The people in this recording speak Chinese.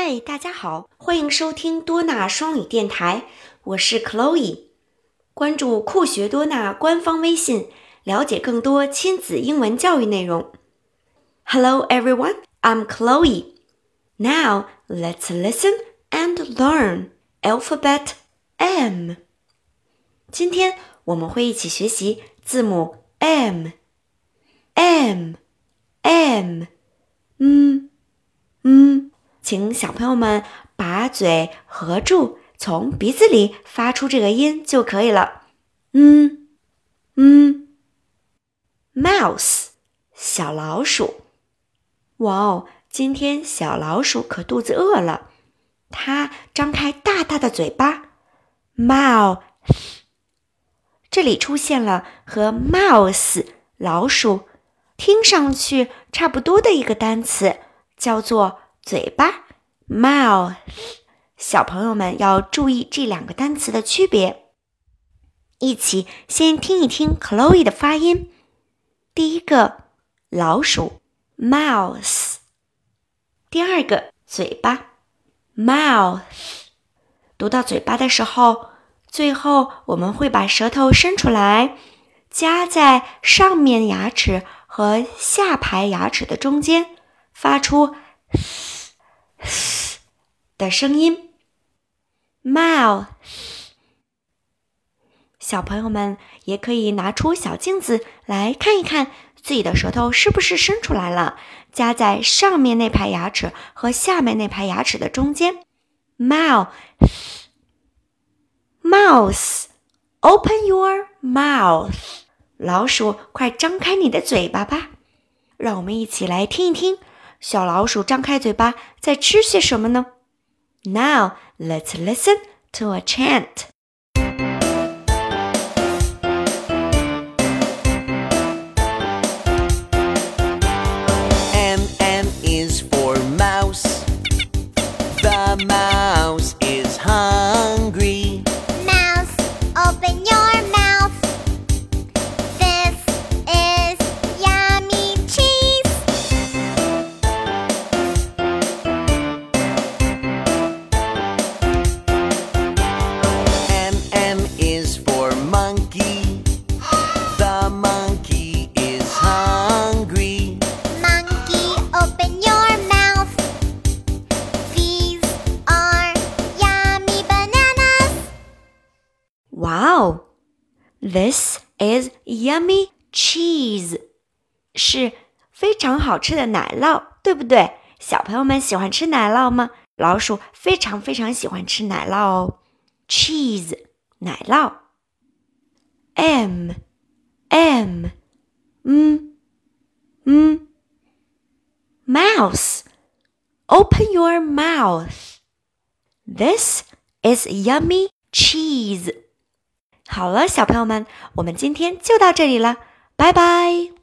嗨，大家好，欢迎收听多纳双语电台，我是 Chloe。关注酷学多纳官方微信，了解更多亲子英文教育内容。Hello everyone, I'm Chloe. Now let's listen and learn alphabet M. 今天我们会一起学习字母 M。M M 嗯。请小朋友们把嘴合住，从鼻子里发出这个音就可以了。嗯嗯，mouse 小老鼠。哇哦，今天小老鼠可肚子饿了，它张开大大的嘴巴，mouth。这里出现了和 mouse 老鼠听上去差不多的一个单词，叫做。嘴巴，mouth，小朋友们要注意这两个单词的区别。一起先听一听 Chloe 的发音。第一个老鼠，mouse；第二个嘴巴，mouth。读到嘴巴的时候，最后我们会把舌头伸出来，夹在上面牙齿和下排牙齿的中间，发出。的声音，mouth。小朋友们也可以拿出小镜子来看一看自己的舌头是不是伸出来了，夹在上面那排牙齿和下面那排牙齿的中间，mouth。Mouse，open your mouth。老鼠，快张开你的嘴巴吧！让我们一起来听一听。小老鼠张开嘴巴，在吃些什么呢？Now let's listen to a chant. Wow, this is yummy cheese，是非常好吃的奶酪，对不对？小朋友们喜欢吃奶酪吗？老鼠非常非常喜欢吃奶酪哦。Cheese，奶酪。M M，嗯嗯。Mouse，open your mouth. This is yummy cheese. 好了，小朋友们，我们今天就到这里了，拜拜。